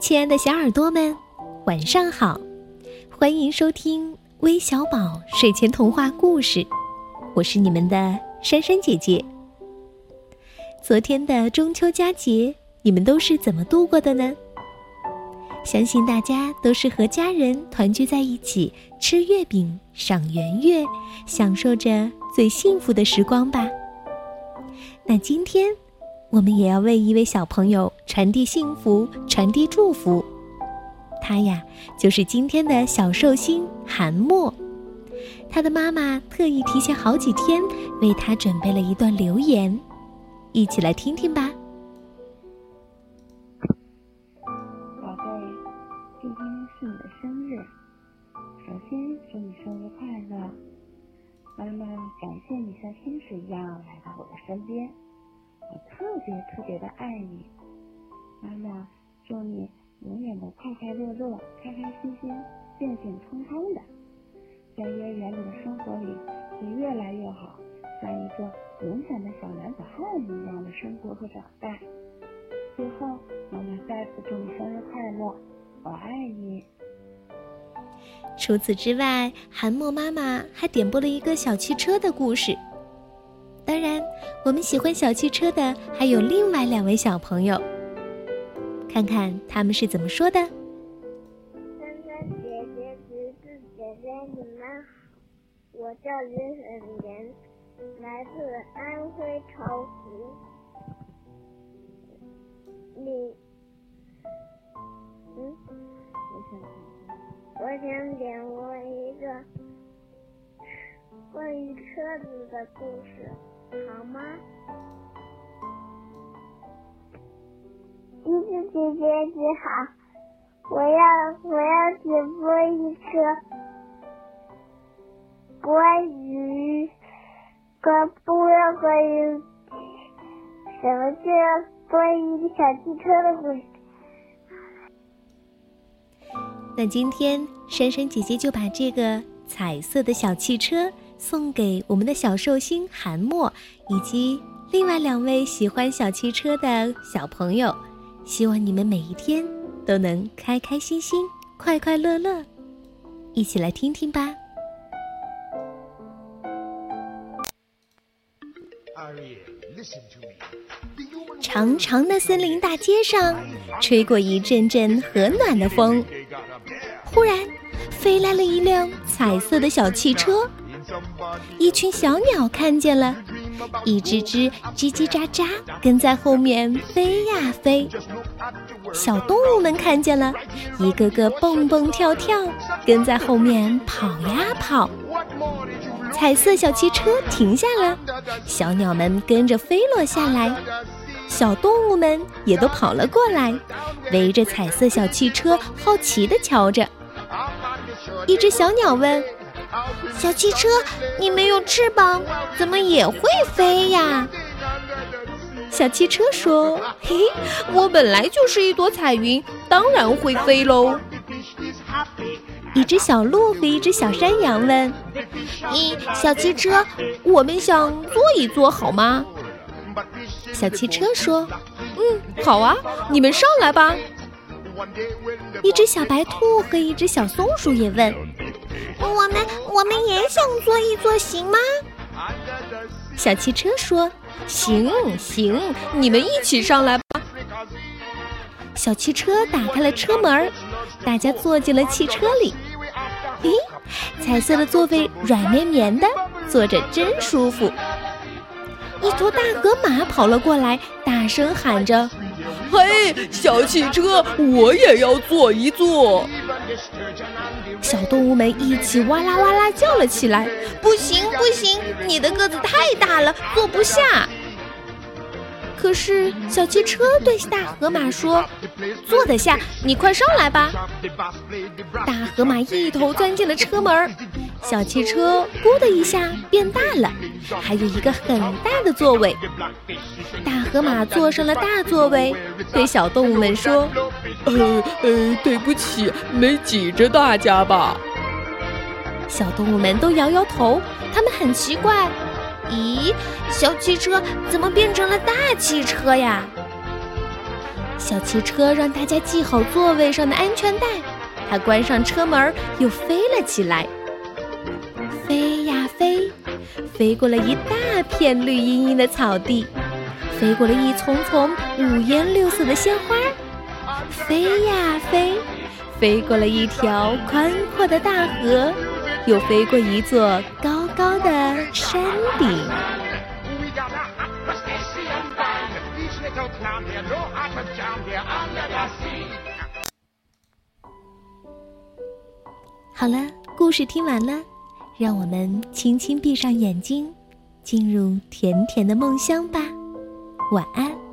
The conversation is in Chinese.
亲爱的小耳朵们，晚上好！欢迎收听微小宝睡前童话故事，我是你们的珊珊姐姐。昨天的中秋佳节，你们都是怎么度过的呢？相信大家都是和家人团聚在一起，吃月饼、赏圆月，享受着最幸福的时光吧。那今天。我们也要为一位小朋友传递幸福，传递祝福。他呀，就是今天的小寿星韩墨。他的妈妈特意提前好几天为他准备了一段留言，一起来听听吧。宝贝，今天是你的生日，首先祝你生日快乐。妈妈感谢你像天使一样来到我的身边。我特别特别的爱你，妈妈，祝你永远的快快乐乐、开开心心、健健康康的，在幼儿园里的生活里会越来越好，像一个勇敢的小男子汉一样的生活和长大。最后，妈妈再次祝你生日快乐，我爱你。除此之外，韩墨妈妈还点播了一个小汽车的故事。当然，我们喜欢小汽车的还有另外两位小朋友。看看他们是怎么说的。珊珊姐姐、橘子姐姐，你们好，我叫于沈岩，来自安徽巢湖。你，嗯，我想，我想点播一个关于车子的故事。好吗？姐姐你好，我要我要直播一个关于关不要关于什么就要关于小汽车的故事。那今天珊珊姐姐就把这个彩色的小汽车。送给我们的小寿星韩墨，以及另外两位喜欢小汽车的小朋友，希望你们每一天都能开开心心、快快乐乐。一起来听听吧。长长的森林大街上，吹过一阵阵和暖的风，忽然飞来了一辆彩色的小汽车。一群小鸟看见了，一只只叽叽喳喳跟在后面飞呀飞。小动物们看见了，一个个蹦蹦跳跳跟在后面跑呀跑。彩色小汽车停下了，小鸟们跟着飞落下来，小动物们也都跑了过来，围着彩色小汽车好奇地瞧着。一只小鸟问。小汽车，你没有翅膀，怎么也会飞呀？小汽车说：“嘿，我本来就是一朵彩云，当然会飞喽。”一只小鹿和一只小山羊问：“咦，小汽车，我们想坐一坐好吗？”小汽车说：“嗯，好啊，你们上来吧。”一只小白兔和一只小松鼠也问。我们我们也想坐一坐，行吗？小汽车说：“行行，你们一起上来吧。”小汽车打开了车门，大家坐进了汽车里。咦，彩色的座位软绵绵的，坐着真舒服。一头大河马跑了过来，大声喊着：“嘿，小汽车，我也要坐一坐。”小动物们一起哇啦哇啦叫了起来。不行不行，你的个子太大了，坐不下。可是小汽车对大河马说：“坐得下，你快上来吧。”大河马一头钻进了车门，小汽车“咕”的一下变大了，还有一个很大的座位。大河马坐上了大座位，对小动物们说：“呃呃，对不起，没挤着大家吧？”小动物们都摇摇头，他们很奇怪。咦，小汽车怎么变成了大汽车呀？小汽车让大家系好座位上的安全带，它关上车门，又飞了起来。飞，过了一大片绿茵茵的草地，飞过了一丛丛五颜六色的鲜花，飞呀飞，飞过了一条宽阔的大河，又飞过一座高高的山顶。好了，故事听完了，让我们轻轻闭上眼睛，进入甜甜的梦乡吧。晚安。